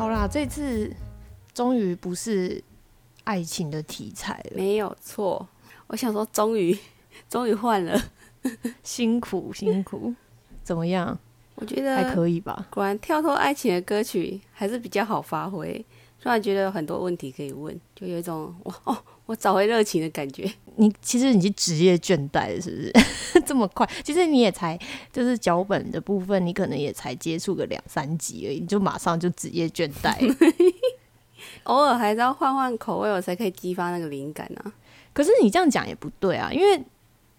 好啦，这次终于不是爱情的题材了，没有错。我想说，终于，终于换了，辛苦辛苦，怎么样？我觉得还可以吧。果然跳脱爱情的歌曲还是比较好发挥。突然觉得有很多问题可以问，就有一种哇哦，我找回热情的感觉。你其实你是职业倦怠了，是不是？这么快？其实你也才就是脚本的部分，你可能也才接触个两三集而已，你就马上就职业倦怠。偶尔还是要换换口味，我才可以激发那个灵感啊。可是你这样讲也不对啊，因为。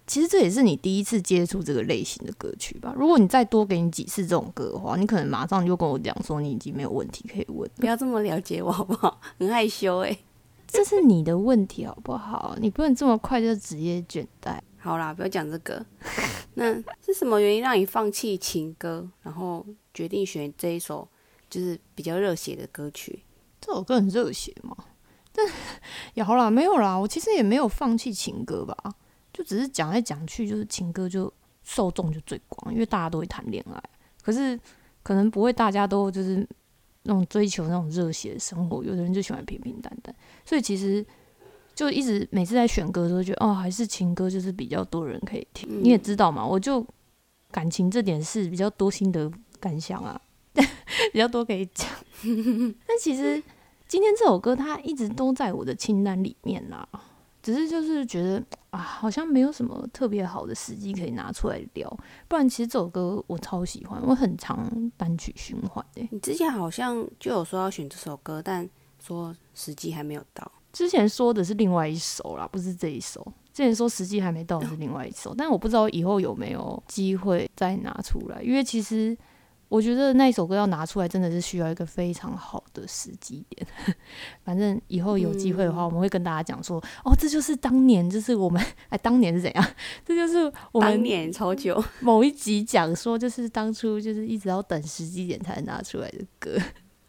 其实这也是你第一次接触这个类型的歌曲吧？如果你再多给你几次这种歌的话，你可能马上就跟我讲说你已经没有问题可以问。不要这么了解我好不好？很害羞哎，这是你的问题好不好？你不能这么快就职业倦怠。好啦，不要讲这个。那是什么原因让你放弃情歌，然后决定选这一首就是比较热血的歌曲？这首歌很热血吗？但 也好啦，没有啦，我其实也没有放弃情歌吧。就只是讲来讲去，就是情歌就受众就最广，因为大家都会谈恋爱。可是可能不会大家都就是那种追求那种热血的生活，有的人就喜欢平平淡淡。所以其实就一直每次在选歌的时候，觉得哦，还是情歌就是比较多人可以听。你也知道嘛，我就感情这点是比较多心得感想啊，比较多可以讲。但其实今天这首歌它一直都在我的清单里面啦。只是就是觉得啊，好像没有什么特别好的时机可以拿出来聊。不然其实这首歌我超喜欢，我很常单曲循环的。你之前好像就有说要选这首歌，但说时机还没有到。之前说的是另外一首啦，不是这一首。之前说时机还没到是另外一首，但我不知道以后有没有机会再拿出来，因为其实。我觉得那一首歌要拿出来，真的是需要一个非常好的时机点。反正以后有机会的话，我们会跟大家讲说，哦，这就是当年，就是我们哎，当年是怎样？这就是我们当年超久 某一集讲说，就是当初就是一直要等时机点才能拿出来的歌。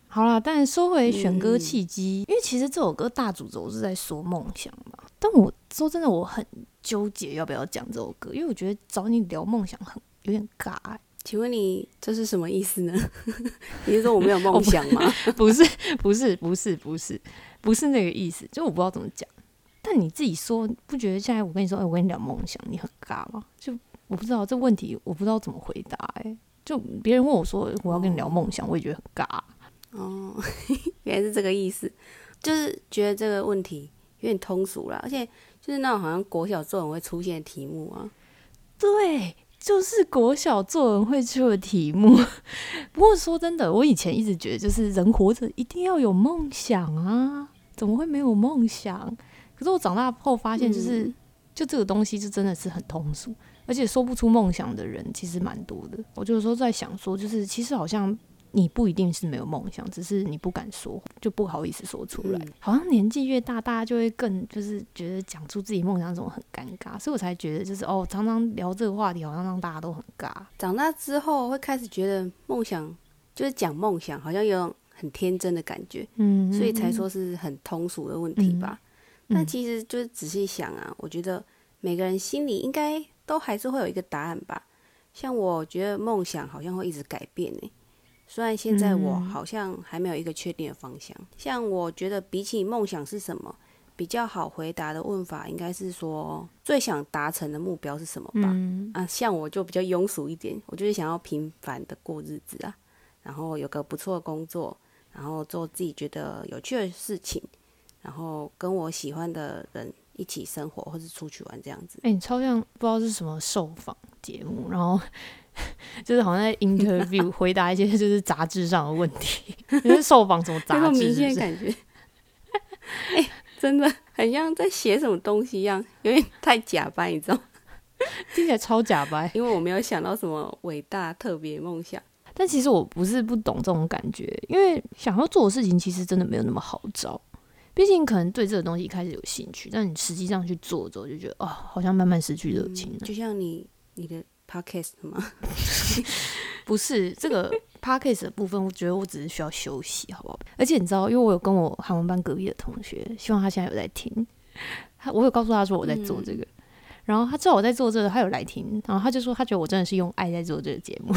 好啦，但说回选歌契机，因为其实这首歌大主轴是在说梦想嘛。但我说真的，我很纠结要不要讲这首歌，因为我觉得找你聊梦想很有点尬。请问你这是什么意思呢？你是说我没有梦想吗？不是，不是，不是，不是，不是那个意思。就我不知道怎么讲。但你自己说，不觉得现在我跟你说，哎，我跟你聊梦想，你很尬吗？就我不知道这问题，我不知道怎么回答。哎，就别人问我说我要跟你聊梦想，我也觉得很尬。哦，原来是这个意思，就是觉得这个问题有点通俗了，而且就是那种好像国小作文会出现的题目啊。对。就是国小作文会出的题目，不过说真的，我以前一直觉得，就是人活着一定要有梦想啊，怎么会没有梦想？可是我长大后发现，就是就这个东西，就真的是很通俗，而且说不出梦想的人其实蛮多的。我就是说在想说，就是其实好像。你不一定是没有梦想，只是你不敢说，就不好意思说出来。好像年纪越大，大家就会更就是觉得讲出自己梦想这种很尴尬，所以我才觉得就是哦，常常聊这个话题，好像让大家都很尬。长大之后会开始觉得梦想就是讲梦想，好像有种很天真的感觉，嗯，所以才说是很通俗的问题吧。但其实就是仔细想啊，我觉得每个人心里应该都还是会有一个答案吧。像我觉得梦想好像会一直改变呢。虽然现在我好像还没有一个确定的方向，像我觉得比起梦想是什么比较好回答的问法，应该是说最想达成的目标是什么吧？啊，像我就比较庸俗一点，我就是想要平凡的过日子啊，然后有个不错的工作，然后做自己觉得有趣的事情，然后跟我喜欢的人一起生活或是出去玩这样子。哎，你超像不知道是什么受访节目，然后。就是好像在 interview 回答一些 就是杂志上的问题，就是受访什么杂志？明显感觉，哎，真的很像在写什么东西一样，有点太假掰，你知道？听起来超假掰，因为我没有想到什么伟大特别梦想。但其实我不是不懂这种感觉，因为想要做的事情其实真的没有那么好找。毕竟可能对这个东西开始有兴趣，但你实际上去做之后，就觉得哦，好像慢慢失去热情了。就像你你的。Podcast 吗？不是这个 Podcast 的部分，我觉得我只是需要休息，好不好？而且你知道，因为我有跟我韩文班隔壁的同学，希望他现在有在听，他我有告诉他说我在做这个，然后他知道我在做这个，他有来听，然后他就说他觉得我真的是用爱在做这个节目，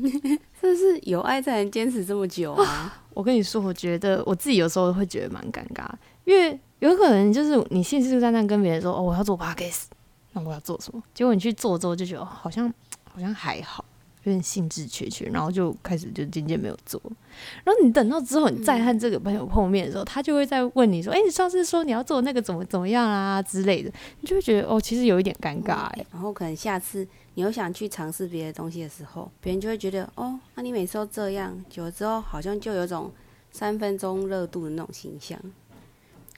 真是有爱才能坚持这么久啊！我跟你说，我觉得我自己有时候会觉得蛮尴尬，因为有可能就是你信誓旦旦跟别人说哦我要做 podcast，那我要做什么？结果你去做之后就觉得好像好像还好。有点兴致缺缺，然后就开始就渐渐没有做。然后你等到之后，你再和这个朋友碰面的时候，他就会再问你说：“哎，你上次说你要做那个怎么怎么样啊之类的。”你就会觉得哦，其实有一点尴尬哎。然后可能下次你又想去尝试别的东西的时候，别人就会觉得哦，那你每次都这样，久了之后好像就有种三分钟热度的那种形象。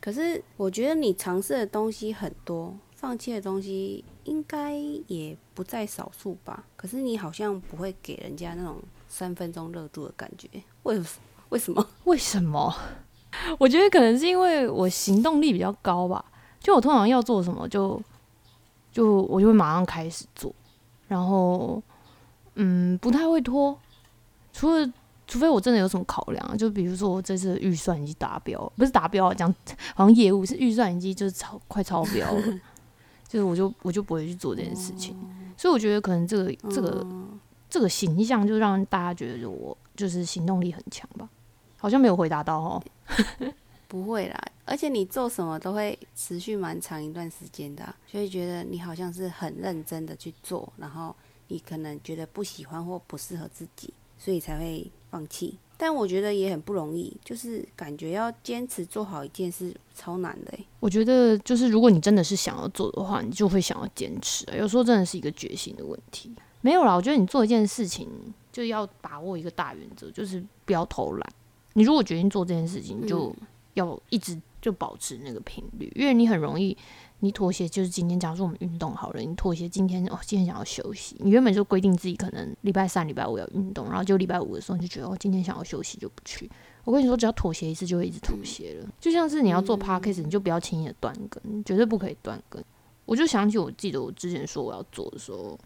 可是我觉得你尝试的东西很多。放弃的东西应该也不在少数吧，可是你好像不会给人家那种三分钟热度的感觉，为为什么？为什么？我觉得可能是因为我行动力比较高吧，就我通常要做什么，就就我就会马上开始做，然后嗯，不太会拖，除了除非我真的有什么考量，就比如说我这次预算已经达标，不是达标，讲好像业务是预算已经就是超快超标了。就是我就我就不会去做这件事情，所以我觉得可能这个这个这个形象就让大家觉得我就是行动力很强吧，好像没有回答到哦。不会啦，而且你做什么都会持续蛮长一段时间的，所以觉得你好像是很认真的去做，然后你可能觉得不喜欢或不适合自己，所以才会放弃。但我觉得也很不容易，就是感觉要坚持做好一件事超难的。我觉得就是如果你真的是想要做的话，你就会想要坚持。有时候真的是一个决心的问题。没有啦，我觉得你做一件事情就要把握一个大原则，就是不要偷懒。你如果决定做这件事情，就要一直就保持那个频率，因为你很容易。你妥协就是今天，假如说我们运动好了，你妥协今天哦，今天想要休息。你原本就规定自己可能礼拜三、礼拜五要运动，然后就礼拜五的时候你就觉得哦，今天想要休息就不去。我跟你说，只要妥协一次，就会一直妥协了。就像是你要做 podcast，你就不要轻易的断更，绝对不可以断更。我就想起我记得我之前说我要做的时候，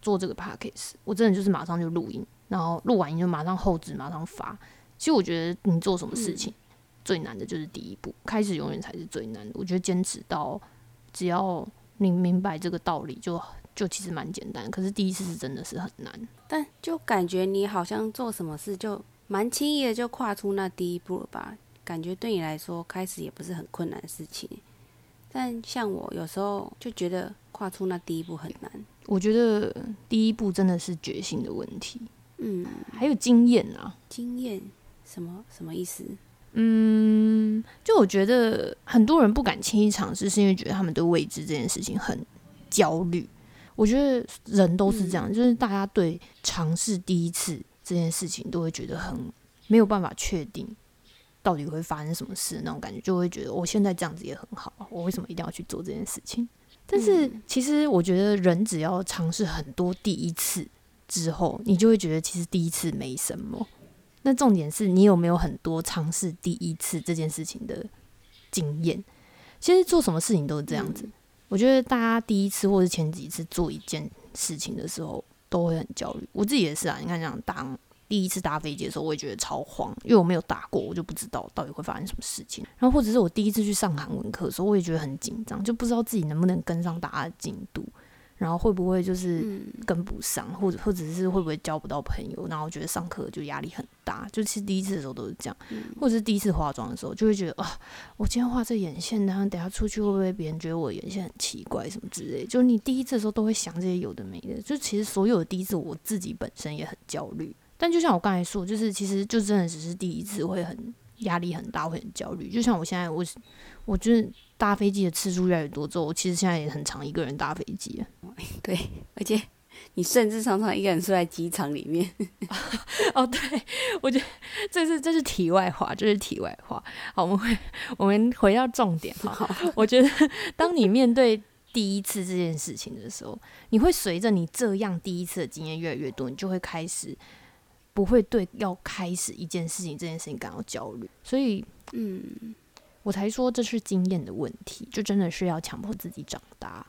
做这个 podcast，我真的就是马上就录音，然后录完音就马上后置，马上发。其实我觉得你做什么事情最难的就是第一步，开始永远才是最难的。我觉得坚持到。只要你明白这个道理，就就其实蛮简单。可是第一次是真的是很难，但就感觉你好像做什么事就蛮轻易的就跨出那第一步了吧？感觉对你来说开始也不是很困难的事情。但像我有时候就觉得跨出那第一步很难。我觉得第一步真的是决心的问题。嗯，还有经验啊。经验什么什么意思？嗯，就我觉得很多人不敢轻易尝试，是因为觉得他们对未知这件事情很焦虑。我觉得人都是这样，就是大家对尝试第一次这件事情都会觉得很没有办法确定到底会发生什么事那种感觉，就会觉得我现在这样子也很好，我为什么一定要去做这件事情？但是其实我觉得人只要尝试很多第一次之后，你就会觉得其实第一次没什么。那重点是你有没有很多尝试第一次这件事情的经验？其实做什么事情都是这样子。我觉得大家第一次或是前几次做一件事情的时候，都会很焦虑。我自己也是啊。你看，像当第一次搭飞机的时候，我也觉得超慌，因为我没有搭过，我就不知道到底会发生什么事情。然后或者是我第一次去上韩文课的时候，我也觉得很紧张，就不知道自己能不能跟上大家的进度。然后会不会就是跟不上，或者或者是会不会交不到朋友？然后觉得上课就压力很大。就其实第一次的时候都是这样，或者是第一次化妆的时候，就会觉得啊，我今天画这眼线，然后等下出去会不会别人觉得我眼线很奇怪什么之类？就你第一次的时候都会想这些有的没的。就其实所有的第一次，我自己本身也很焦虑。但就像我刚才说，就是其实就真的只是第一次会很压力很大，会很焦虑。就像我现在，我我就是。搭飞机的次数越来越多之后，其实现在也很常一个人搭飞机。对，而且你甚至常常一个人睡在机场里面。哦，对，我觉得这是这是题外话，这是题外话。好，我们回我们回到重点哈。我觉得当你面对第一次这件事情的时候，你会随着你这样第一次的经验越来越多，你就会开始不会对要开始一件事情这件事情感到焦虑。所以，嗯。我才说这是经验的问题，就真的是要强迫自己长大。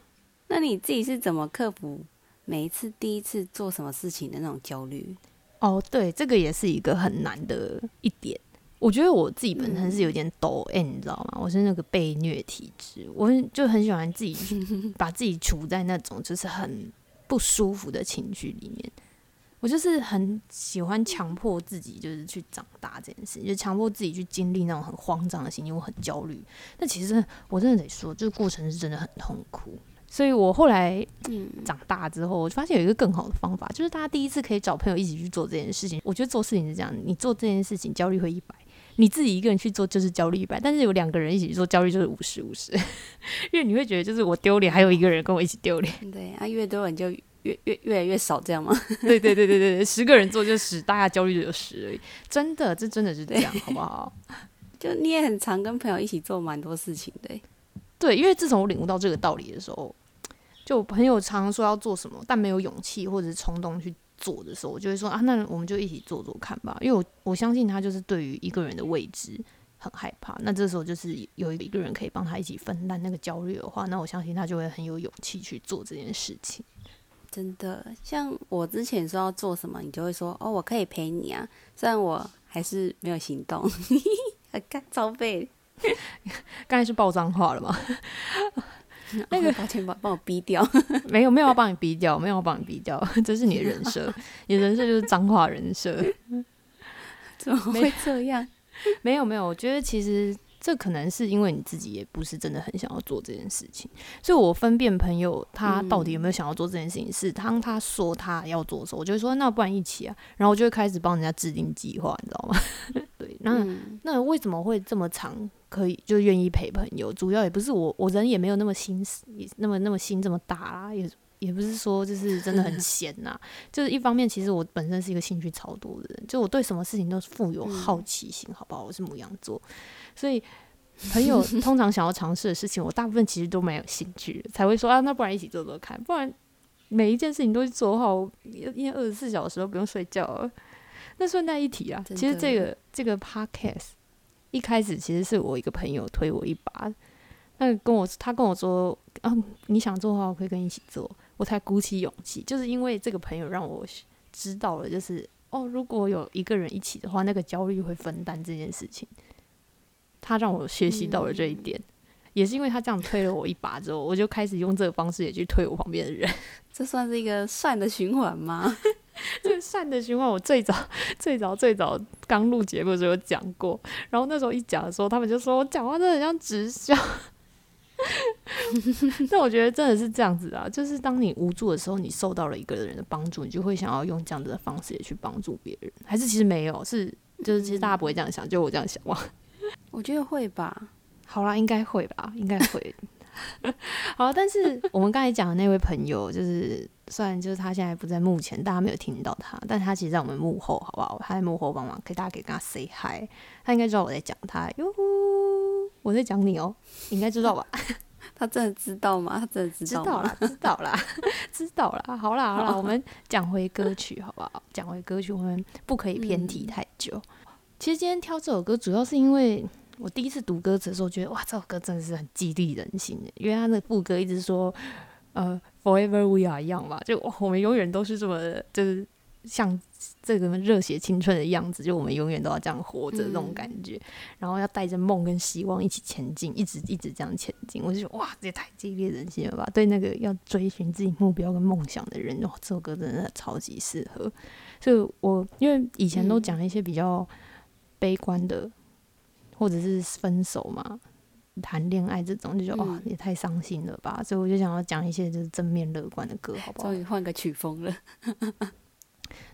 那你自己是怎么克服每一次第一次做什么事情的那种焦虑？哦，对，这个也是一个很难的一点。我觉得我自己本身是有点抖 M，你知道吗？我是那个被虐体质，我就很喜欢自己 把自己处在那种就是很不舒服的情绪里面。我就是很喜欢强迫自己，就是去长大这件事，就强迫自己去经历那种很慌张的心情，我很焦虑。但其实我真的得说，这个过程是真的很痛苦。所以我后来长大之后，我就发现有一个更好的方法，就是大家第一次可以找朋友一起去做这件事情。我觉得做事情是这样，你做这件事情焦虑会一百，你自己一个人去做就是焦虑一百，但是有两个人一起做焦虑就是五十五十，因为你会觉得就是我丢脸，还有一个人跟我一起丢脸。对啊，越多人就。越越越来越少，这样吗？对对对对对十个人做就十，大家焦虑就有十而已。真的，这真的是这样，好不好？就你也很常跟朋友一起做蛮多事情的。对，因为自从我领悟到这个道理的时候，就朋友常说要做什么，但没有勇气或者是冲动去做的时候，我就会说啊，那我们就一起做做看吧。因为我我相信他就是对于一个人的未知很害怕。那这时候就是有一个人可以帮他一起分担那个焦虑的话，那我相信他就会很有勇气去做这件事情。真的，像我之前说要做什么，你就会说哦，我可以陪你啊。虽然我还是没有行动，干超背。刚才是爆脏话了吗？那个抱歉，帮帮我逼掉。没有，没有要帮你逼掉，没有要帮你逼掉，这是你的人设，你的人设就是脏话人设。怎么会这样？没有，没有，我觉得其实。这可能是因为你自己也不是真的很想要做这件事情，所以我分辨朋友他到底有没有想要做这件事情，是当他说他要做的时候，我就会说那不然一起啊，然后我就会开始帮人家制定计划，你知道吗？对，那那为什么会这么长可以就愿意陪朋友？主要也不是我我人也没有那么心思，也那么那么心这么大啦，也也不是说就是真的很闲呐，就是一方面其实我本身是一个兴趣超多的人，就我对什么事情都富有好奇心，好不好？我是母羊座。所以，朋友 通常想要尝试的事情，我大部分其实都没有兴趣，才会说啊，那不然一起做做看。不然每一件事情都去做好，因为二十四小时都不用睡觉。那顺带一提啊，其实这个这个 podcast 一开始其实是我一个朋友推我一把，那跟我他跟我说啊，你想做的话，我可以跟你一起做，我才鼓起勇气。就是因为这个朋友让我知道了，就是哦，如果有一个人一起的话，那个焦虑会分担这件事情。他让我学习到了这一点，也是因为他这样推了我一把之后，我就开始用这个方式也去推我旁边的人。这算是一个善的循环吗？这个善的循环，我最早、最早、最早刚录节目的时候有讲过。然后那时候一讲的时候，他们就说我讲话真的很像直销。但我觉得真的是这样子啊，就是当你无助的时候，你受到了一个人的帮助，你就会想要用这样子的方式也去帮助别人。还是其实没有，是就是其实大家不会这样想，就我这样想哇。我觉得会吧，好啦，应该会吧，应该会。好，但是我们刚才讲的那位朋友，就是虽然就是他现在不在幕前，大家没有听到他，但他其实在我们幕后，好不好？他在幕后帮忙，可以大家可以跟他 say hi，他应该知道我在讲他。哟呼，我在讲你哦，应该知道吧？他真的知道吗？他真的知道吗？知道啦，知道啦，好啦，好啦，我们讲回歌曲，好不好？讲回歌曲，我们不可以偏题太久。其实今天挑这首歌，主要是因为我第一次读歌词的时候，觉得哇，这首歌真的是很激励人心的。因为他的副歌一直说，呃，Forever We Are Young 吧，就我们永远都是这么，就是像这个热血青春的样子，就我们永远都要这样活着那种感觉。然后要带着梦跟希望一起前进，一直一直这样前进。我就觉得哇，这也太激励人心了吧！对那个要追寻自己目标跟梦想的人，哇，这首歌真的超级适合。所以我因为以前都讲一些比较。悲观的，或者是分手嘛，谈恋爱这种，就觉得哦，也太伤心了吧。所以我就想要讲一些就是正面乐观的歌，好不好？终于换个曲风了。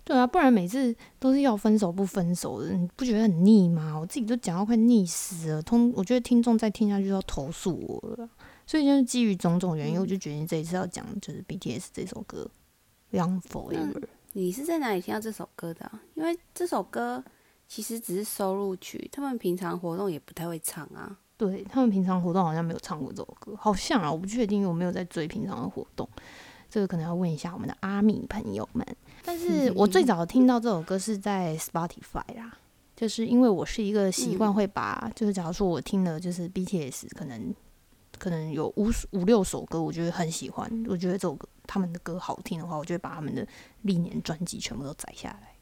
对啊，不然每次都是要分手不分手的，你不觉得很腻吗？我自己都讲到快腻死了。通，我觉得听众再听下去就要投诉我了。所以就是基于种种原因，我就决定这一次要讲就是 BTS 这首歌《Young Forever》。你是在哪里听到这首歌的？因为这首歌。其实只是收录曲，他们平常活动也不太会唱啊。对他们平常活动好像没有唱过这首歌，好像啊，我不确定，我没有在追平常的活动，这个可能要问一下我们的阿米朋友们。但是我最早听到这首歌是在 Spotify 啦，就是因为我是一个习惯会把，就是假如说我听了就是 BTS，可能可能有五五六首歌，我觉得很喜欢，我觉得这首歌他们的歌好听的话，我就会把他们的历年专辑全部都载下来。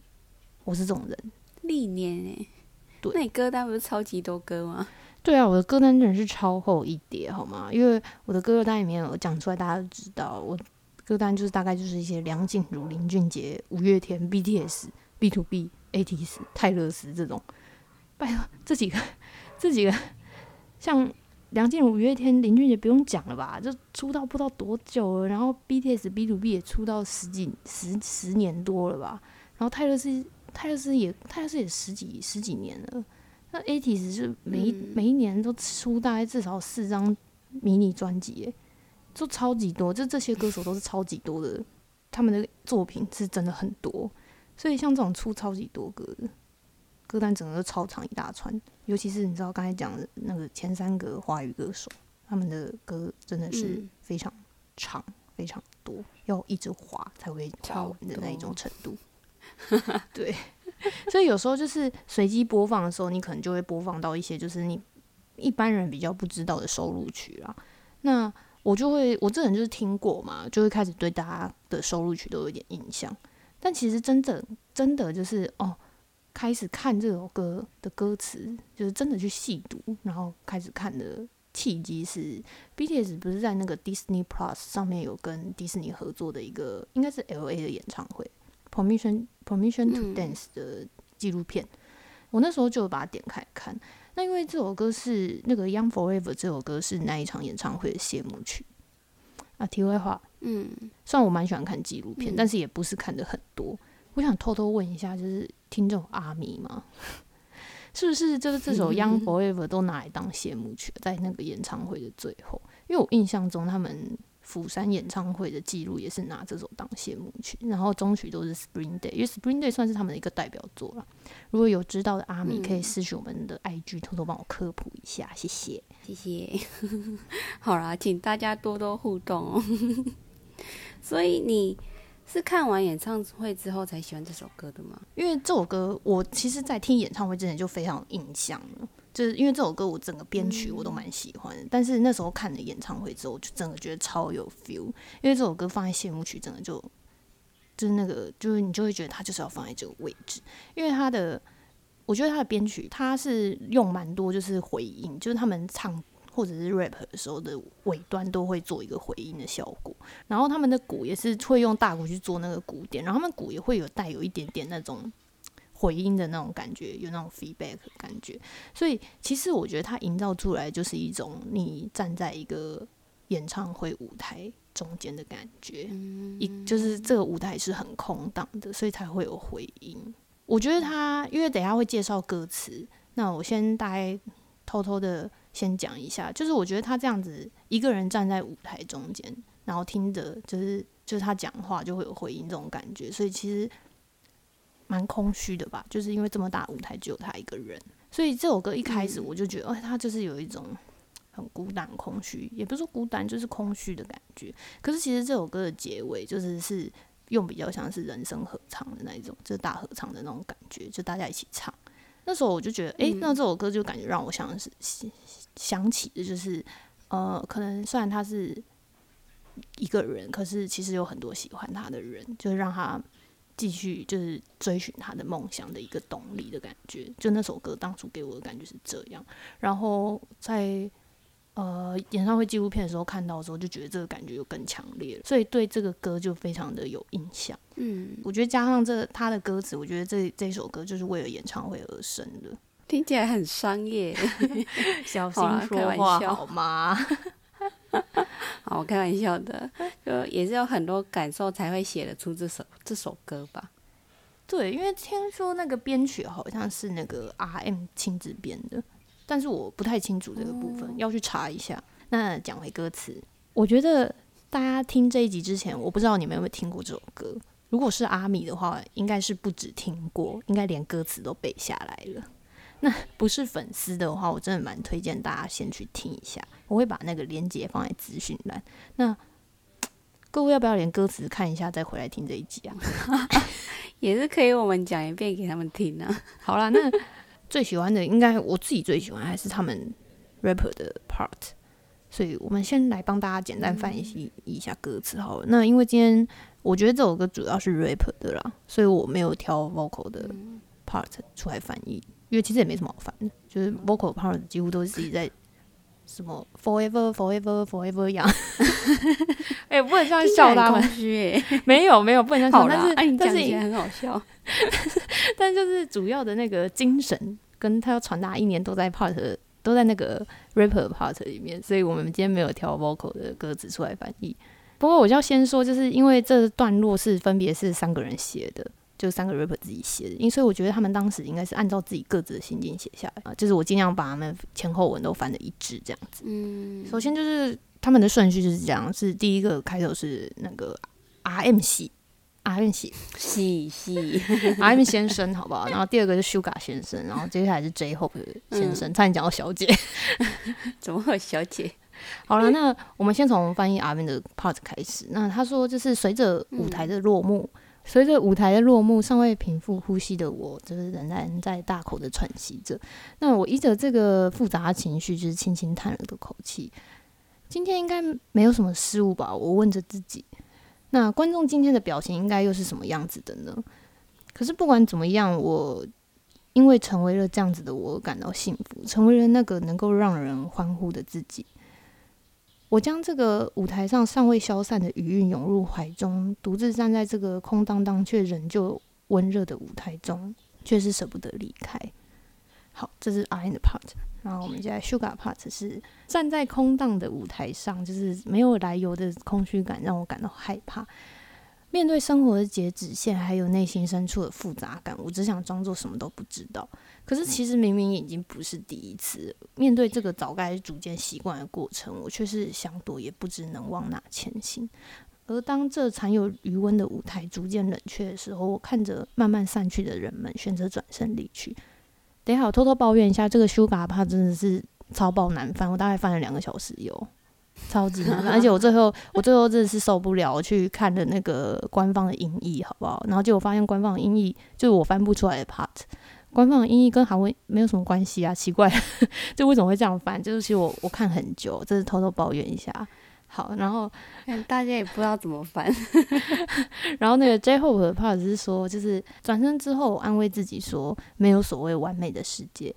我是这种人。历年哎，对，那你歌单不是超级多歌吗？对啊，我的歌单真的是超厚一叠，好吗？因为我的歌单里面有讲出来，大家都知道，我歌单就是大概就是一些梁静茹、林俊杰、五月天、BTS、B to B、ATS、泰勒斯这种。拜托，这几个，这几个，像梁静茹、五月天、林俊杰不用讲了吧？就出道不知道多久了，然后 BTS、B to B 也出道十几十十年多了吧？然后泰勒斯，泰勒斯也泰勒斯也十几十几年了。那 ATS 是每一每一年都出大概至少四张迷你专辑，诶，就超级多，就这些歌手都是超级多的，他们的作品是真的很多，所以像这种出超级多歌的歌单，整个都超长一大串。尤其是你知道刚才讲的那个前三个华语歌手，他们的歌真的是非常长、非常多，要一直滑才会滑完的那一种程度。对。所以有时候就是随机播放的时候，你可能就会播放到一些就是你一般人比较不知道的收录曲啊。那我就会，我这人就是听过嘛，就会开始对大家的收录曲都有点印象。但其实真正真的就是哦，开始看这首歌的歌词，就是真的去细读，然后开始看的契机是 BTS 不是在那个 Disney Plus 上面有跟迪士尼合作的一个，应该是 LA 的演唱会。Permission Permission to Dance 的纪录片，我那时候就把它点开看。那因为这首歌是那个 Young Forever 这首歌是那一场演唱会的谢幕曲啊。题外话，嗯，虽然我蛮喜欢看纪录片，但是也不是看的很多。我想偷偷问一下，就是听众阿米吗？是不是就是这首 Young Forever 都拿来当谢幕曲，在那个演唱会的最后？因为我印象中他们。釜山演唱会的记录也是拿这首当谢幕曲，然后中曲都是 Spring Day，因为 Spring Day 算是他们的一个代表作了。如果有知道的阿米，可以私信我们的 IG，偷偷帮我科普一下，谢谢，谢谢。好啦，请大家多多互动哦。所以你是看完演唱会之后才喜欢这首歌的吗？因为这首歌我其实，在听演唱会之前就非常有印象了。就是因为这首歌，我整个编曲我都蛮喜欢的。但是那时候看了演唱会之后，就真的觉得超有 feel。因为这首歌放在谢幕曲，真的就就是那个，就是你就会觉得它就是要放在这个位置。因为它的，我觉得它的编曲，它是用蛮多就是回音，就是他们唱或者是 rap 的时候的尾端都会做一个回音的效果。然后他们的鼓也是会用大鼓去做那个鼓点，然后他们鼓也会有带有一点点那种。回音的那种感觉，有那种 feedback 感觉，所以其实我觉得它营造出来就是一种你站在一个演唱会舞台中间的感觉，一就是这个舞台是很空荡的，所以才会有回音。我觉得他，因为等下会介绍歌词，那我先大概偷偷的先讲一下，就是我觉得他这样子一个人站在舞台中间，然后听着就是就是他讲话就会有回音这种感觉，所以其实。蛮空虚的吧，就是因为这么大舞台只有他一个人，所以这首歌一开始我就觉得，哎，他就是有一种很孤单、空虚，也不是说孤单，就是空虚的感觉。可是其实这首歌的结尾就是是用比较像是人声合唱的那一种，就是大合唱的那种感觉，就大家一起唱。那时候我就觉得，哎，那这首歌就感觉让我想是想起的就是，呃，可能虽然他是一个人，可是其实有很多喜欢他的人，就是让他。继续就是追寻他的梦想的一个动力的感觉，就那首歌当初给我的感觉是这样。然后在呃演唱会纪录片的时候看到的时候，就觉得这个感觉又更强烈了，所以对这个歌就非常的有印象。嗯，我觉得加上这他的歌词，我觉得这这首歌就是为了演唱会而生的，听起来很商业 小心说话好吗？好，我开玩笑的，就也是有很多感受才会写得出这首这首歌吧。对，因为听说那个编曲好像是那个 R M 亲自编的，但是我不太清楚这个部分，要去查一下。那讲回歌词，我觉得大家听这一集之前，我不知道你们有没有听过这首歌。如果是阿米的话，应该是不止听过，应该连歌词都背下来了。那不是粉丝的话，我真的蛮推荐大家先去听一下。我会把那个链接放在资讯栏。那 各位要不要连歌词看一下，再回来听这一集啊？也是可以，我们讲一遍给他们听啊。好啦，那最喜欢的应该我自己最喜欢还是他们 rapper 的 part，所以我们先来帮大家简单翻译一下歌词好了。那因为今天我觉得这首歌主要是 rapper 的啦，所以我没有挑 vocal 的 part 出来翻译。因为其实也没什么好烦的，就是 vocal part 几乎都是自己在什么 forever forever forever 一样。哎，不能这样笑他们，没有没有不能这样笑，但是但是很好笑。但就是主要的那个精神，跟他要传达一年都在 part 都在那个 rapper part 里面，所以我们今天没有挑 vocal 的歌词出来翻译。不过我就要先说，就是因为这段落是分别是三个人写的。就三个 rapper 自己写的，因所以我觉得他们当时应该是按照自己各自的心境写下来啊。就是我尽量把他们前后文都翻的一致这样子。嗯，首先就是他们的顺序就是这样：是第一个开头是那个 R M 系 系系系 R M 先生，好不好？然后第二个是 Sugar 先生，然后接下来是 J Hope 先生。差点讲到小姐，怎么小姐？好了，那我们先从翻译 R M 的 part 开始。那他说，就是随着舞台的落幕。随着舞台的落幕，尚未平复呼吸的我，就是仍然在大口的喘息着。那我依着这个复杂情绪，就是轻轻叹了个口气。今天应该没有什么失误吧？我问着自己。那观众今天的表情应该又是什么样子的呢？可是不管怎么样，我因为成为了这样子的我，感到幸福，成为了那个能够让人欢呼的自己。我将这个舞台上尚未消散的余韵涌入怀中，独自站在这个空荡荡却仍旧温热的舞台中，却是舍不得离开。好，这是 R N 的 part，然后我们现在 Sugar part 是站在空荡的舞台上，就是没有来由的空虚感让我感到害怕。面对生活的截止线，还有内心深处的复杂感，我只想装作什么都不知道。可是其实明明已经不是第一次面对这个早该逐渐习惯的过程，我却是想躲也不知能往哪前行。而当这残有余温的舞台逐渐冷却的时候，我看着慢慢散去的人们，选择转身离去。得，好偷偷抱怨一下，这个修嘎帕真的是超爆难翻，我大概翻了两个小时有。超级难，而且我最后我最后真的是受不了，去看了那个官方的音译，好不好？然后结果发现官方的音译就是我翻不出来的 part，官方的音译跟韩文没有什么关系啊，奇怪，就为什么会这样翻？就是其实我我看很久，这是偷偷抱怨一下。好，然后大家也不知道怎么翻。然后那个 J Hope 的 part 是说，就是转身之后安慰自己说，没有所谓完美的世界。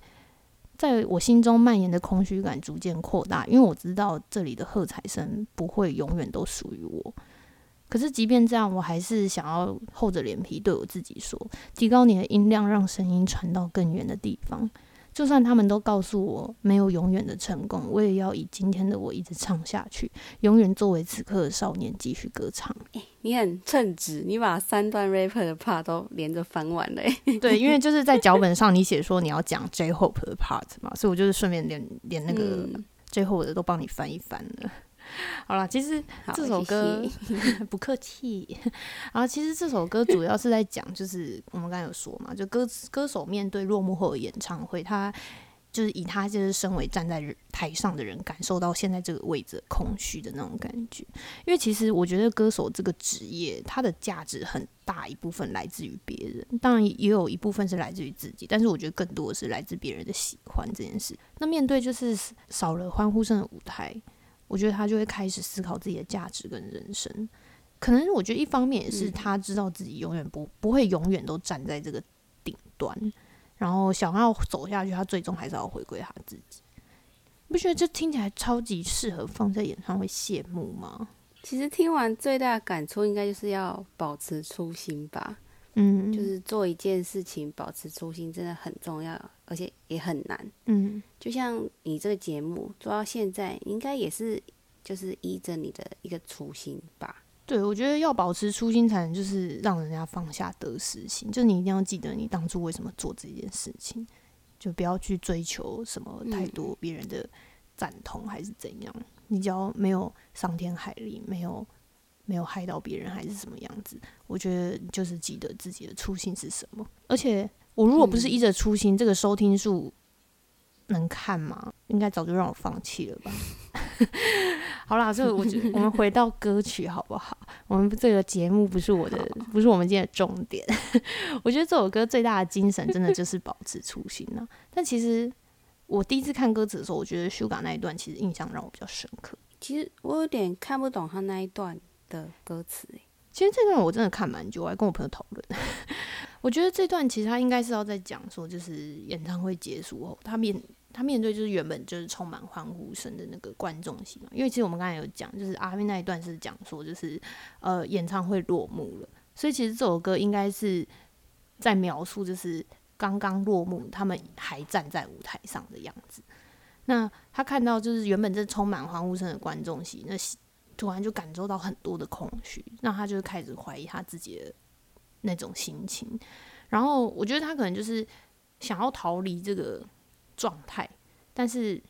在我心中蔓延的空虚感逐渐扩大，因为我知道这里的喝彩声不会永远都属于我。可是，即便这样，我还是想要厚着脸皮对我自己说：提高你的音量，让声音传到更远的地方。就算他们都告诉我没有永远的成功，我也要以今天的我一直唱下去，永远作为此刻的少年继续歌唱。你很称职，你把三段 rapper 的 part 都连着翻完了。对，因为就是在脚本上你写说你要讲 J Hope 的 part 嘛，所以我就是顺便连连那个 J Hope 的都帮你翻一翻了。好了，其实这首歌 不客气。然后其实这首歌主要是在讲，就是我们刚才有说嘛，就歌歌手面对落幕后的演唱会，他就是以他就是身为站在台上的人，感受到现在这个位置空虚的那种感觉。因为其实我觉得歌手这个职业，它的价值很大一部分来自于别人，当然也有一部分是来自于自己，但是我觉得更多的是来自别人的喜欢这件事。那面对就是少了欢呼声的舞台。我觉得他就会开始思考自己的价值跟人生，可能我觉得一方面也是他知道自己永远不不会永远都站在这个顶端，然后想要走下去，他最终还是要回归他自己。不觉得这听起来超级适合放在演唱会谢幕吗？其实听完最大的感触，应该就是要保持初心吧。嗯，就是做一件事情，保持初心真的很重要，而且也很难。嗯，就像你这个节目做到现在，应该也是就是依着你的一个初心吧？对，我觉得要保持初心，才能就是让人家放下得失心。就你一定要记得你当初为什么做这件事情，就不要去追求什么太多别人的赞同还是怎样。你只要没有伤天害理，没有。没有害到别人还是什么样子？我觉得就是记得自己的初心是什么。而且我如果不是依着初心，这个收听数能看吗？应该早就让我放弃了吧。好啦，这个我觉得我们回到歌曲好不好？我们这个节目不是我的，不是我们今天的重点。我觉得这首歌最大的精神真的就是保持初心呢。但其实我第一次看歌词的时候，我觉得 Sugar 那一段其实印象让我比较深刻。其实我有点看不懂他那一段。的歌词，其实这段我真的看蛮久，我还跟我朋友讨论。我觉得这段其实他应该是要在讲说，就是演唱会结束后，他面他面对就是原本就是充满欢呼声的那个观众席嘛。因为其实我们刚才有讲，就是阿斌那一段是讲说，就是呃演唱会落幕了，所以其实这首歌应该是在描述就是刚刚落幕，他们还站在舞台上的样子。那他看到就是原本这充满欢呼声的观众席，那突然就感受到很多的空虚，那他就开始怀疑他自己的。那种心情，然后我觉得他可能就是想要逃离这个状态，但是，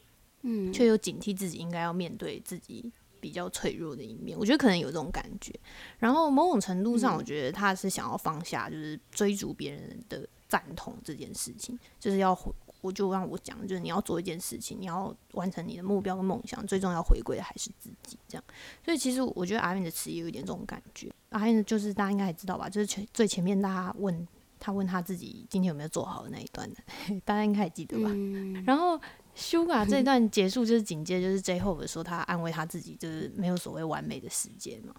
嗯，却又警惕自己应该要面对自己比较脆弱的一面。我觉得可能有这种感觉。然后某种程度上，我觉得他是想要放下，就是追逐别人的赞同这件事情，就是要回。我就让我讲，就是你要做一件事情，你要完成你的目标跟梦想，最重要回归的还是自己。这样，所以其实我觉得阿云的词也有一点这种感觉。阿云就是大家应该也知道吧，就是前最前面大家问他问他自己今天有没有做好的那一段的，大家应该还记得吧。然后修嘎这一段结束，就是紧接就是最后的时候，他安慰他自己，就是没有所谓完美的时间嘛。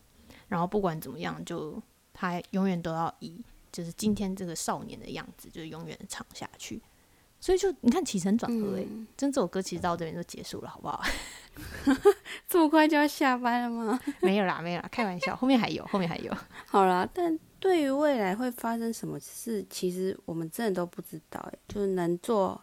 然后不管怎么样，就他永远都要以就是今天这个少年的样子，就是永远唱下去。所以就你看起承转合哎，真这首歌其实到这边就结束了，好不好？这么快就要下班了吗？没有啦，没有啦，开玩笑，后面还有，后面还有。好啦，但对于未来会发生什么事，其实我们真的都不知道哎。就是能做，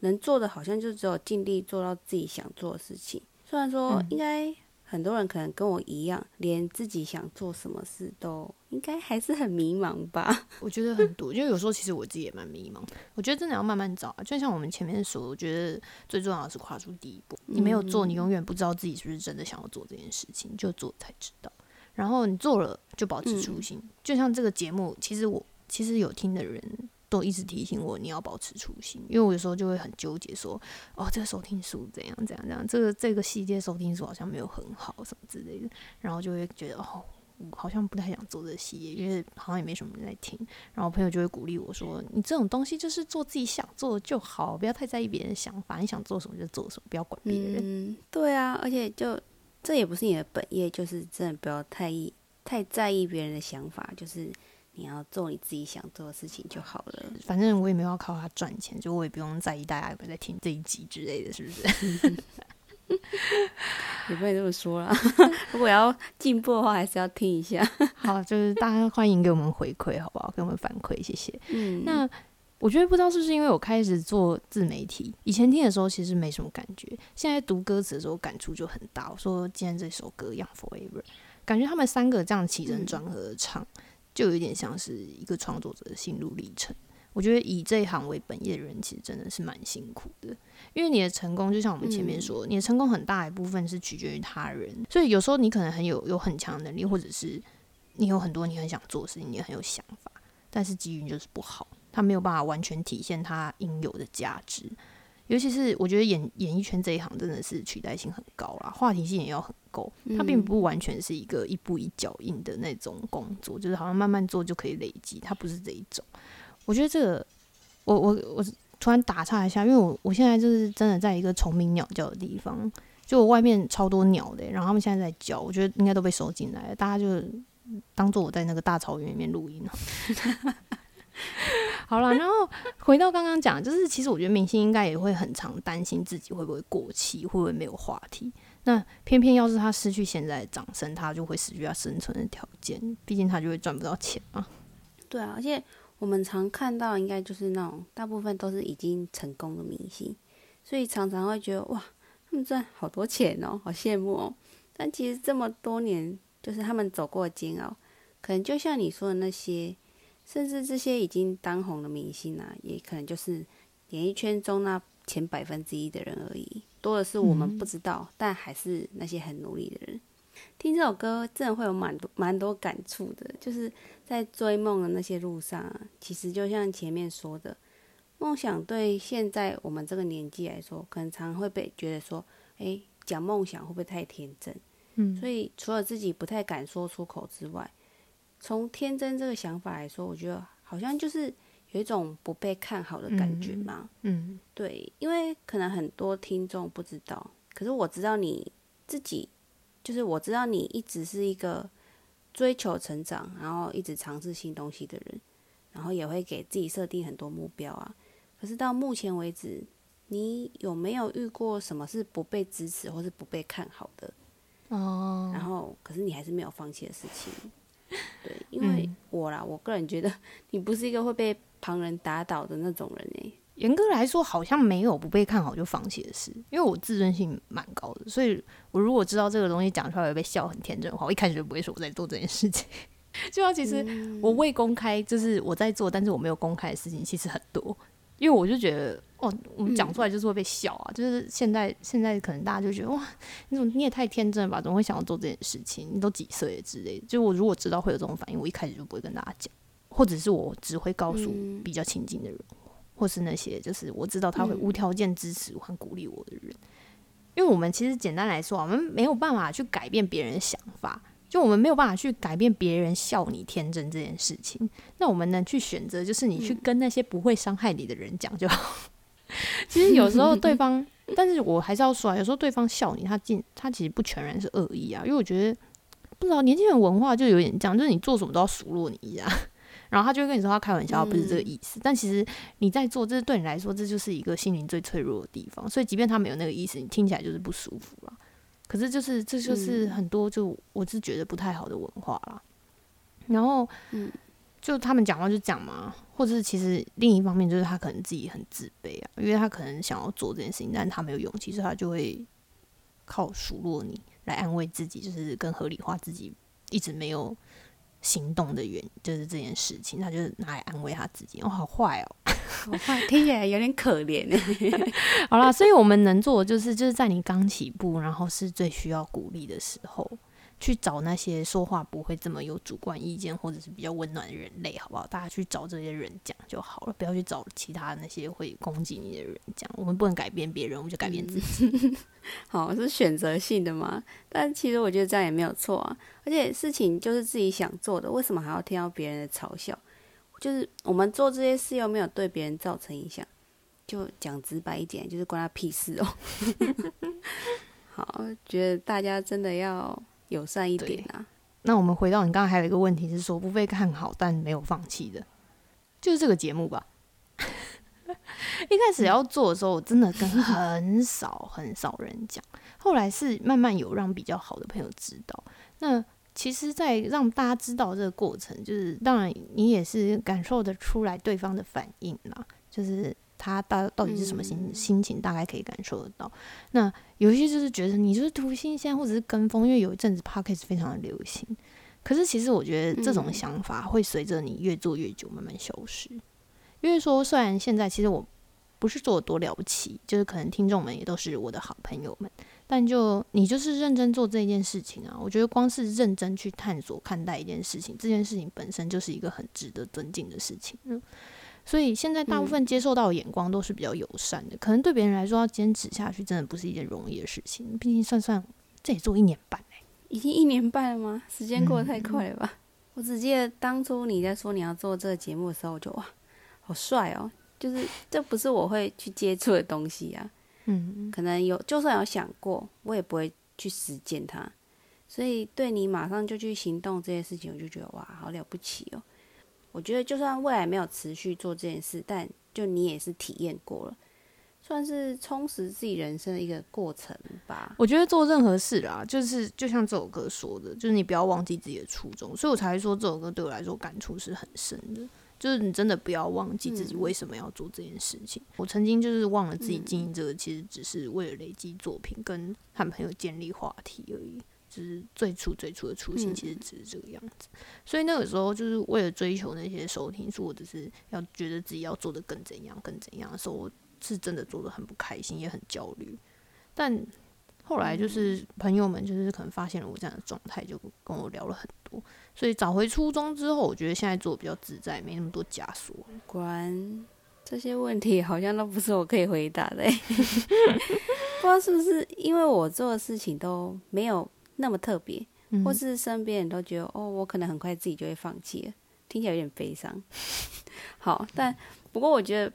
能做的好像就只有尽力做到自己想做的事情。虽然说应该。很多人可能跟我一样，连自己想做什么事都应该还是很迷茫吧。我觉得很多，因为有时候其实我自己也蛮迷茫。我觉得真的要慢慢找啊，就像我们前面说，我觉得最重要的是跨出第一步。你没有做，你永远不知道自己是不是真的想要做这件事情，就做才知道。然后你做了，就保持初心。就像这个节目，其实我其实有听的人。都一直提醒我你要保持初心，因为我有时候就会很纠结，说哦，这个收听数怎样怎样怎样，这个这个系列收听数好像没有很好什么之类的，然后就会觉得哦，我好像不太想做这个系列，因为好像也没什么人在听。然后朋友就会鼓励我说，你这种东西就是做自己想做的就好，不要太在意别人的想法，你想做什么就做什么，不要管别人。嗯，对啊，而且就这也不是你的本业，就是真的不要太意太在意别人的想法，就是。你要做你自己想做的事情就好了。反正我也没有要靠它赚钱，就我也不用在意大家有没有在听这一集之类的，是不是？也不会这么说啦。如果要进步的话，还是要听一下。好，就是大家欢迎给我们回馈，好不好？给我们反馈，谢谢。嗯，那我觉得不知道是不是因为我开始做自媒体，以前听的时候其实没什么感觉，现在读歌词的时候感触就很大。我说今天这首歌《Young Forever》，感觉他们三个这样起承转合的唱。就有点像是一个创作者的心路历程。我觉得以这一行为本业的人，其实真的是蛮辛苦的。因为你的成功，就像我们前面说，你的成功很大一部分是取决于他人。所以有时候你可能很有有很强能力，或者是你有很多你很想做的事情，你很有想法，但是机遇就是不好，他没有办法完全体现他应有的价值。尤其是我觉得演演艺圈这一行真的是取代性很高啦，话题性也要很够。它并不完全是一个一步一脚印的那种工作，就是好像慢慢做就可以累积，它不是这一种。我觉得这个，我我我突然打岔一下，因为我我现在就是真的在一个虫鸣鸟叫的地方，就我外面超多鸟的，然后他们现在在叫，我觉得应该都被收进来了，大家就当做我在那个大草原里面录音了。好了，然后回到刚刚讲，就是其实我觉得明星应该也会很常担心自己会不会过气，会不会没有话题。那偏偏要是他失去现在的掌声，他就会失去他生存的条件，毕竟他就会赚不到钱嘛。对啊，而且我们常看到，应该就是那种大部分都是已经成功的明星，所以常常会觉得哇，他们赚好多钱哦，好羡慕哦。但其实这么多年，就是他们走过的煎熬，可能就像你说的那些。甚至这些已经当红的明星啊，也可能就是演艺圈中那前百分之一的人而已，多的是我们不知道，但还是那些很努力的人。听这首歌真的会有蛮多蛮多感触的，就是在追梦的那些路上，其实就像前面说的，梦想对现在我们这个年纪来说，可能常常会被觉得说，哎，讲梦想会不会太天真？嗯，所以除了自己不太敢说出口之外。从天真这个想法来说，我觉得好像就是有一种不被看好的感觉嘛。嗯，对，因为可能很多听众不知道，可是我知道你自己，就是我知道你一直是一个追求成长，然后一直尝试新东西的人，然后也会给自己设定很多目标啊。可是到目前为止，你有没有遇过什么是不被支持或是不被看好的？哦，然后可是你还是没有放弃的事情。对，因为我啦，我个人觉得你不是一个会被旁人打倒的那种人诶。严格来说，好像没有不被看好就放弃的事，因为我自尊心蛮高的，所以我如果知道这个东西讲出来会被笑很天真的话，我一开始就不会说我在做这件事情。就像其实我未公开，就是我在做，但是我没有公开的事情其实很多，因为我就觉得哦，我们讲出来就是会被笑啊，就是现在现在可能大家就觉得哇，你怎么你也太天真了吧，怎么会想要做这件事情？你都几岁了之类的。就我如果知道会有这种反应，我一开始就不会跟大家讲，或者是我只会告诉比较亲近的人。或是那些就是我知道他会无条件支持和鼓励我的人，因为我们其实简单来说，我们没有办法去改变别人的想法，就我们没有办法去改变别人笑你天真这件事情。那我们能去选择，就是你去跟那些不会伤害你的人讲就好。其实有时候对 方，但是我还是要说啊，有时候对方笑你，他进他其实不全然是恶意啊，因为我觉得不知道年轻人文化就有点这样，就是你做什么都要数落你一下。然后他就会跟你说他开玩笑，不是这个意思。但其实你在做，这是对你来说，这就是一个心灵最脆弱的地方。所以，即便他没有那个意思，你听起来就是不舒服了。可是，就是这就是很多就我是觉得不太好的文化啦。然后，嗯，就他们讲话就讲嘛，或者是其实另一方面就是他可能自己很自卑啊，因为他可能想要做这件事情，但他没有勇气，所以他就会靠数落你来安慰自己，就是更合理化自己一直没有。行动的原就是这件事情，他就是拿来安慰他自己。哦，好坏哦，好坏，听起来有点可怜。好啦，所以我们能做的就是，就是在你刚起步，然后是最需要鼓励的时候。去找那些说话不会这么有主观意见，或者是比较温暖的人类，好不好？大家去找这些人讲就好了，不要去找其他那些会攻击你的人讲。我们不能改变别人，我们就改变自己。好，是选择性的嘛？但其实我觉得这样也没有错啊。而且事情就是自己想做的，为什么还要听到别人的嘲笑？就是我们做这些事又没有对别人造成影响，就讲直白一点，就是关他屁事哦。好，觉得大家真的要。友善一点啊！那我们回到你刚刚还有一个问题是说不被看好但没有放弃的，就是这个节目吧。一开始要做的时候，我真的跟很少很少人讲，后来是慢慢有让比较好的朋友知道。那其实，在让大家知道这个过程，就是当然你也是感受得出来对方的反应啦，就是。他到到底是什么心心情，大概可以感受得到。那有一些就是觉得你就是图新鲜，或者是跟风，因为有一阵子 p o c k e t 非常的流行。可是其实我觉得这种想法会随着你越做越久慢慢消失。因为说虽然现在其实我不是做的多了不起，就是可能听众们也都是我的好朋友们，但就你就是认真做这件事情啊，我觉得光是认真去探索看待一件事情，这件事情本身就是一个很值得尊敬的事情。嗯。所以现在大部分接受到的眼光都是比较友善的，可能对别人来说要坚持下去真的不是一件容易的事情。毕竟算算，这也做一年半嘞，已经一年半了吗？时间过得太快了吧！我只记得当初你在说你要做这个节目的时候，我就哇，好帅哦！就是这不是我会去接触的东西啊。嗯，可能有，就算有想过，我也不会去实践它。所以对你马上就去行动这件事情，我就觉得哇，好了不起哦。我觉得就算未来没有持续做这件事，但就你也是体验过了，算是充实自己人生的一个过程吧。我觉得做任何事啦，就是就像这首歌说的，就是你不要忘记自己的初衷。所以我才说这首歌对我来说感触是很深的。就是你真的不要忘记自己为什么要做这件事情。我曾经就是忘了自己经营这个，其实只是为了累积作品跟和朋友建立话题而已。就是最初最初的初心，其实只是这个样子。所以那个时候，就是为了追求那些收听数，或者是要觉得自己要做的更怎样、更怎样的时候，我是真的做的很不开心，也很焦虑。但后来就是朋友们，就是可能发现了我这样的状态，就跟我聊了很多。所以找回初衷之后，我觉得现在做的比较自在，没那么多枷锁。果然这些问题好像都不是我可以回答的，不知道是不是因为我做的事情都没有。那么特别，或是身边人都觉得哦，我可能很快自己就会放弃了，听起来有点悲伤。好，但不过我觉得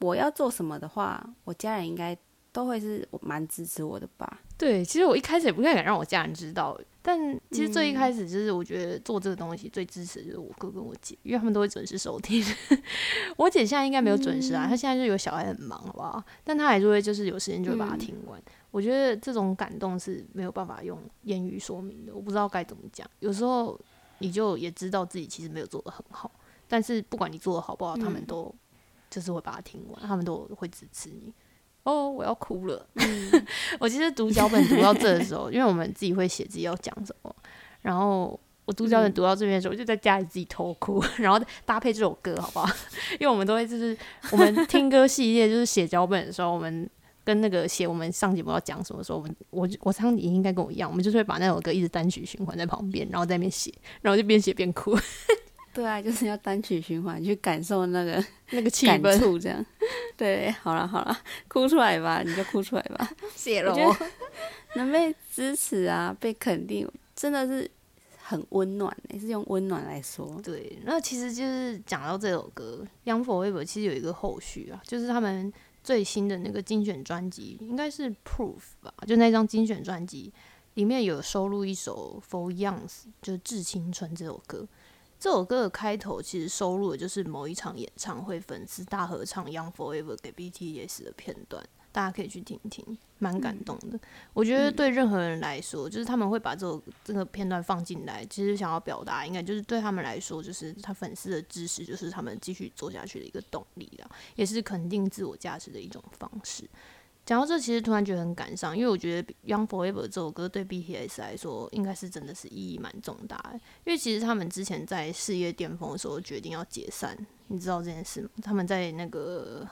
我要做什么的话，我家人应该都会是蛮支持我的吧。对，其实我一开始也不太敢让我家人知道，但其实最一开始就是我觉得做这个东西最支持的就是我哥跟我姐，因为他们都会准时收听。我姐现在应该没有准时啊，她现在就有小孩很忙，好不好？但她还是会就是有时间就会把它听完。我觉得这种感动是没有办法用言语说明的，我不知道该怎么讲。有时候你就也知道自己其实没有做的很好，但是不管你做的好不好，他们都就是会把它听完，他们都会支持你。哦，我要哭了。我其实读脚本读到这的时候，因为我们自己会写自己要讲什么，然后我读脚本读到这边的时候，我就在家里自己偷哭，然后搭配这首歌，好不好？因为我们都会就是我们听歌系列，就是写脚本的时候，我们跟那个写我们上节目要讲什么时候，我们我我相信你应该跟我一样，我们就是会把那首歌一直单曲循环在旁边，然后在那边写，然后就边写边哭。对啊，就是要单曲循环去感受那个 那个气氛，这样。对，好了好了，哭出来吧，你就哭出来吧。写了，能被支持啊，被肯定，真的是很温暖诶，是用温暖来说。对，那其实就是讲到这首歌《Young Forever》，其实有一个后续啊，就是他们最新的那个精选专辑，应该是《Proof》吧，就那张精选专辑里面有收录一首《For Youngs》，就是《致青春》这首歌。这首歌的开头其实收录的就是某一场演唱会粉丝大合唱《Young Forever》给 BTS 的片段，大家可以去听听，蛮感动的。我觉得对任何人来说，就是他们会把这首这个片段放进来，其实想要表达，应该就是对他们来说，就是他粉丝的支持，就是他们继续做下去的一个动力了，也是肯定自我价值的一种方式。讲到这，其实突然觉得很感伤，因为我觉得《Young Forever》这首歌对 BTS 来说，应该是真的是意义蛮重大的。因为其实他们之前在事业巅峰的时候决定要解散，你知道这件事吗？他们在那个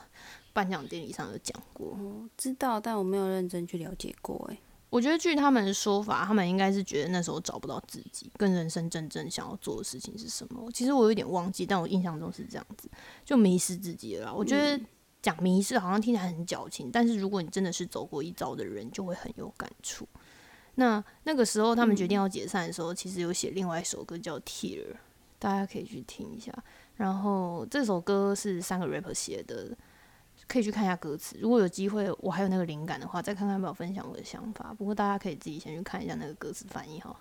颁奖典礼上有讲过。知道，但我没有认真去了解过。诶，我觉得据他们的说法，他们应该是觉得那时候找不到自己，跟人生真正想要做的事情是什么。其实我有点忘记，但我印象中是这样子，就迷失自己了。我觉得。讲迷失好像听起来很矫情，但是如果你真的是走过一遭的人，就会很有感触。那那个时候他们决定要解散的时候，其实有写另外一首歌叫《Tear》，大家可以去听一下。然后这首歌是三个 rapper 写的，可以去看一下歌词。如果有机会，我还有那个灵感的话，再看看有没有分享我的想法。不过大家可以自己先去看一下那个歌词翻译哈。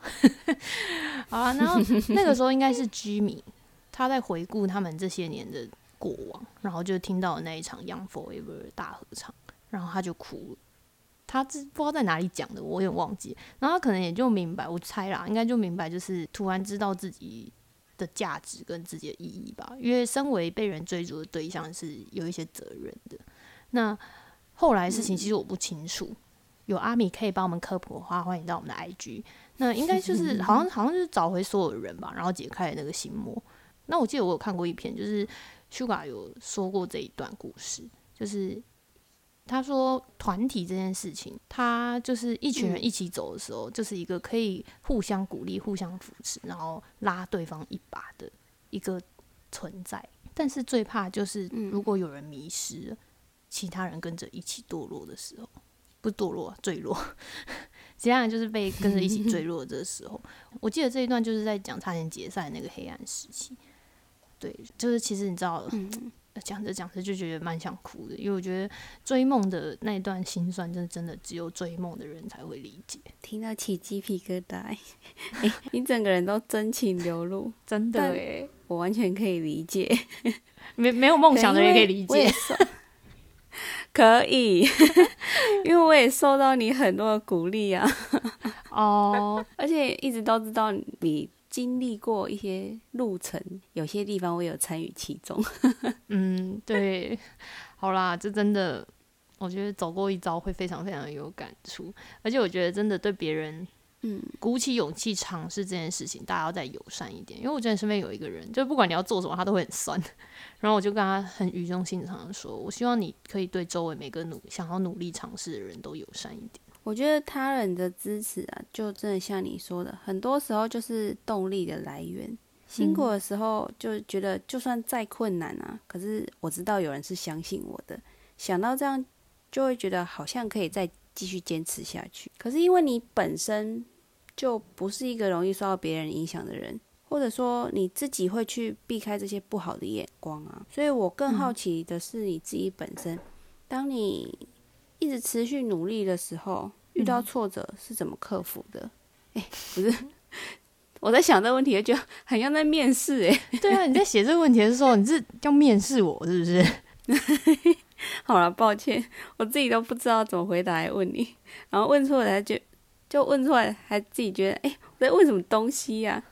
好了，然后 那个时候应该是 Jimmy，他在回顾他们这些年的。过往，然后就听到了那一场《Young Forever》大合唱，然后他就哭了。他这不知道在哪里讲的，我有点忘记。然后他可能也就明白，我猜啦，应该就明白，就是突然知道自己的价值跟自己的意义吧。因为身为被人追逐的对象，是有一些责任的。那后来事情其实我不清楚，有阿米可以帮我们科普的话，欢迎到我们的 IG。那应该就 是好像好像就是找回所有人吧，然后解开那个心魔。那我记得我有看过一篇，就是。Sugar 有说过这一段故事，就是他说团体这件事情，他就是一群人一起走的时候，就是一个可以互相鼓励、互相扶持，然后拉对方一把的一个存在。但是最怕就是如果有人迷失了，其他人跟着一起堕落的时候，不堕落坠落，其他人就是被跟着一起坠 落的时候。我记得这一段就是在讲差点解散那个黑暗时期。对，就是其实你知道，讲着讲着就觉得蛮想哭的，因为我觉得追梦的那一段心酸，真的真的只有追梦的人才会理解。听到起鸡皮疙瘩，哎，你整个人都真情流露，真的哎，我完全可以理解。没没有梦想的人也可以理解，可以，因为我也受到你很多的鼓励啊。哦，而且一直都知道你。经历过一些路程，有些地方我有参与其中。嗯，对，好啦，这真的，我觉得走过一遭会非常非常有感触，而且我觉得真的对别人，嗯，鼓起勇气尝试这件事情，大家要再友善一点。因为我觉得身边有一个人，就不管你要做什么，他都会很酸。然后我就跟他很语重心长的说：“我希望你可以对周围每个努想要努力尝试的人都友善一点。”我觉得他人的支持啊，就真的像你说的，很多时候就是动力的来源。辛苦的时候，就觉得就算再困难啊，可是我知道有人是相信我的。想到这样，就会觉得好像可以再继续坚持下去。可是因为你本身就不是一个容易受到别人影响的人，或者说你自己会去避开这些不好的眼光啊，所以我更好奇的是你自己本身，当你。一直持续努力的时候，遇到挫折是怎么克服的？哎，不是，我在想这个问题，就很像在面试哎。对啊，你在写这个问题的时候，你是要面试我是不是？好了，抱歉，我自己都不知道怎么回答来问你，然后问错了就就问出来，还自己觉得哎，我在问什么东西呀？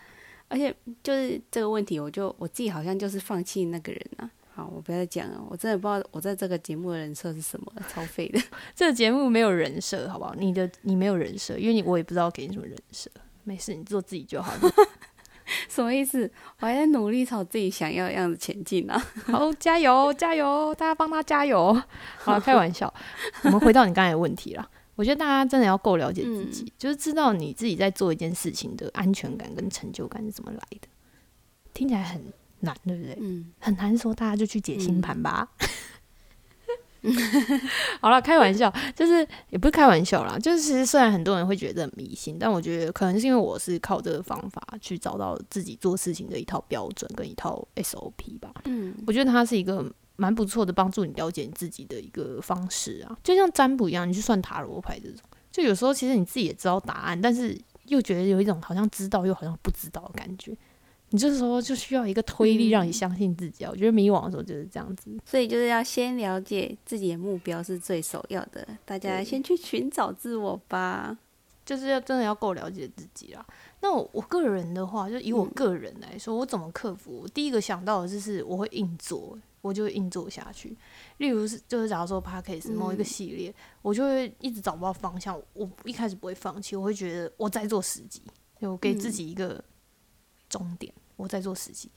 而且就是这个问题，我就我自己好像就是放弃那个人啊。好，我不要再讲了，我真的不知道我在这个节目的人设是什么，超废的。这个节目没有人设，好不好？你的你没有人设，因为你我也不知道给你什么人设，没事，你做自己就好了。什么意思？我还在努力朝自己想要的样子前进呢。好，加油，加油！大家帮他加油。好，开玩笑。我们回到你刚才的问题了。我觉得大家真的要够了解自己，就是知道你自己在做一件事情的安全感跟成就感是怎么来的。听起来很。难对不对？嗯，很难说，大家就去解星盘吧。好了，开玩笑，就是也不是开玩笑啦。就是其实虽然很多人会觉得很迷信，但我觉得可能是因为我是靠这个方法去找到自己做事情的一套标准跟一套 SOP 吧。嗯，我觉得它是一个蛮不错的帮助你了解你自己的一个方式啊。就像占卜一样，你去算塔罗牌这种，就有时候其实你自己也知道答案，但是又觉得有一种好像知道又好像不知道的感觉。你这时候就需要一个推力，让你相信自己啊！我觉得迷惘的时候就是这样子，所以就是要先了解自己的目标是最首要的。大家先去寻找自我吧，就是要真的要够了解自己啦。那我我个人的话，就以我个人来说，我怎么克服？我第一个想到的就是我会硬做，我就会硬做下去。例如是就是假如说 p a c k a s e 某一个系列，我就会一直找不到方向。我一开始不会放弃，我会觉得我在做十集，就给自己一个。终点，我在做实习。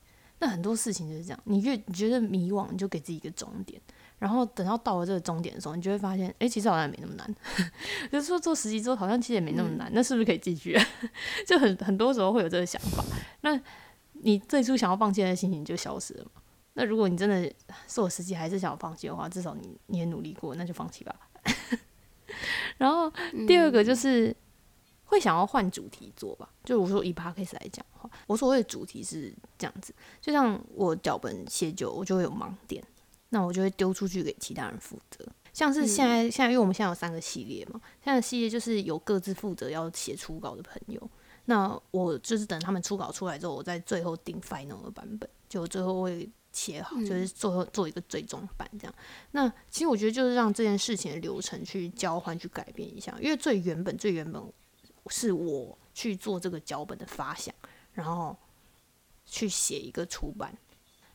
那很多事情就是这样，你越你觉得迷惘，你就给自己一个终点，然后等到到了这个终点的时候，你就会发现，哎，其实好像也没那么难。就是说做实习之后，好像其实也没那么难，那是不是可以继续？就很很多时候会有这个想法。那你最初想要放弃的心情就消失了嘛？那如果你真的做实习还是想要放弃的话，至少你你也努力过，那就放弃吧。然后第二个就是。会想要换主题做吧，就我说以 p a c k a s e 来讲的话，我所谓的主题是这样子，就像我脚本写久，我就会有盲点，那我就会丢出去给其他人负责。像是现在现在，因为我们现在有三个系列嘛，现在系列就是有各自负责要写初稿的朋友，那我就是等他们初稿出来之后，我在最后定 final 的版本，就最后会写好，就是最后做一个最终版这样。那其实我觉得就是让这件事情的流程去交换去改变一下，因为最原本最原本。是我去做这个脚本的发想，然后去写一个出版。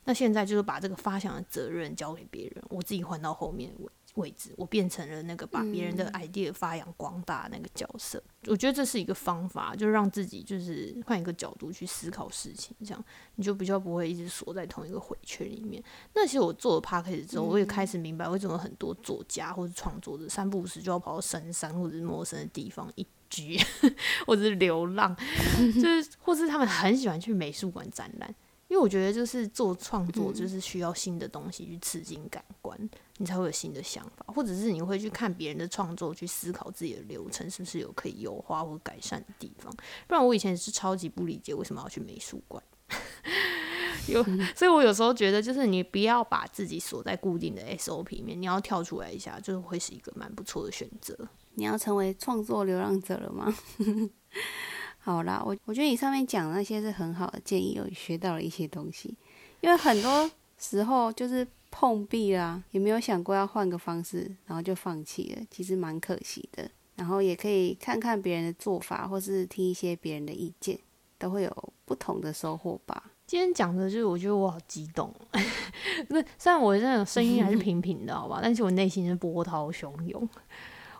那现在就是把这个发想的责任交给别人，我自己换到后面位位置，我变成了那个把别人的 idea 发扬光大那个角色。我觉得这是一个方法，就是让自己就是换一个角度去思考事情，这样你就比较不会一直锁在同一个回圈里面。那其实我做了 p a c k a g e 之后，我也开始明白为什么很多作家或者创作者三不五时就要跑到深山或者是陌生的地方一。居，或者是流浪，就是，或是他们很喜欢去美术馆展览，因为我觉得就是做创作就是需要新的东西去刺激感官，你才会有新的想法，或者是你会去看别人的创作，去思考自己的流程是不是有可以优化或改善的地方。不然我以前是超级不理解为什么要去美术馆，有，所以我有时候觉得就是你不要把自己锁在固定的 SOP 里面，你要跳出来一下，就是会是一个蛮不错的选择。你要成为创作流浪者了吗？好啦，我我觉得你上面讲那些是很好的建议，有学到了一些东西。因为很多时候就是碰壁啦，也没有想过要换个方式，然后就放弃了，其实蛮可惜的。然后也可以看看别人的做法，或是听一些别人的意见，都会有不同的收获吧。今天讲的就是我觉得我好激动，不是虽然我这种声音还是平平的，好吧，但是我内心是波涛汹涌。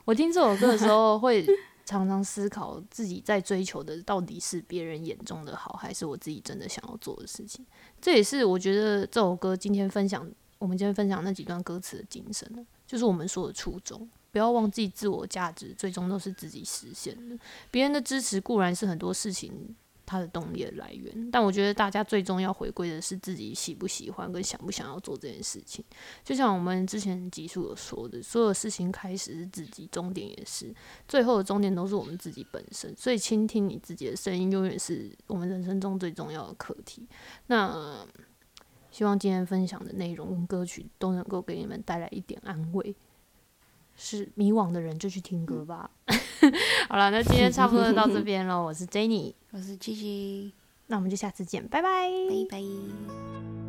我听这首歌的时候，会常常思考自己在追求的到底是别人眼中的好，还是我自己真的想要做的事情。这也是我觉得这首歌今天分享，我们今天分享那几段歌词的精神就是我们说的初衷。不要忘记自我价值，最终都是自己实现的。别人的支持固然是很多事情。它的动力的来源，但我觉得大家最终要回归的是自己喜不喜欢跟想不想要做这件事情。就像我们之前集数有说的，所有事情开始是自己，终点也是，最后的终点都是我们自己本身。所以，倾听你自己的声音，永远是我们人生中最重要的课题。那希望今天分享的内容跟歌曲都能够给你们带来一点安慰。是迷惘的人就去听歌吧。好了，那今天差不多到这边了。我是 Jenny，我是 Gigi，那我们就下次见，拜拜，拜拜。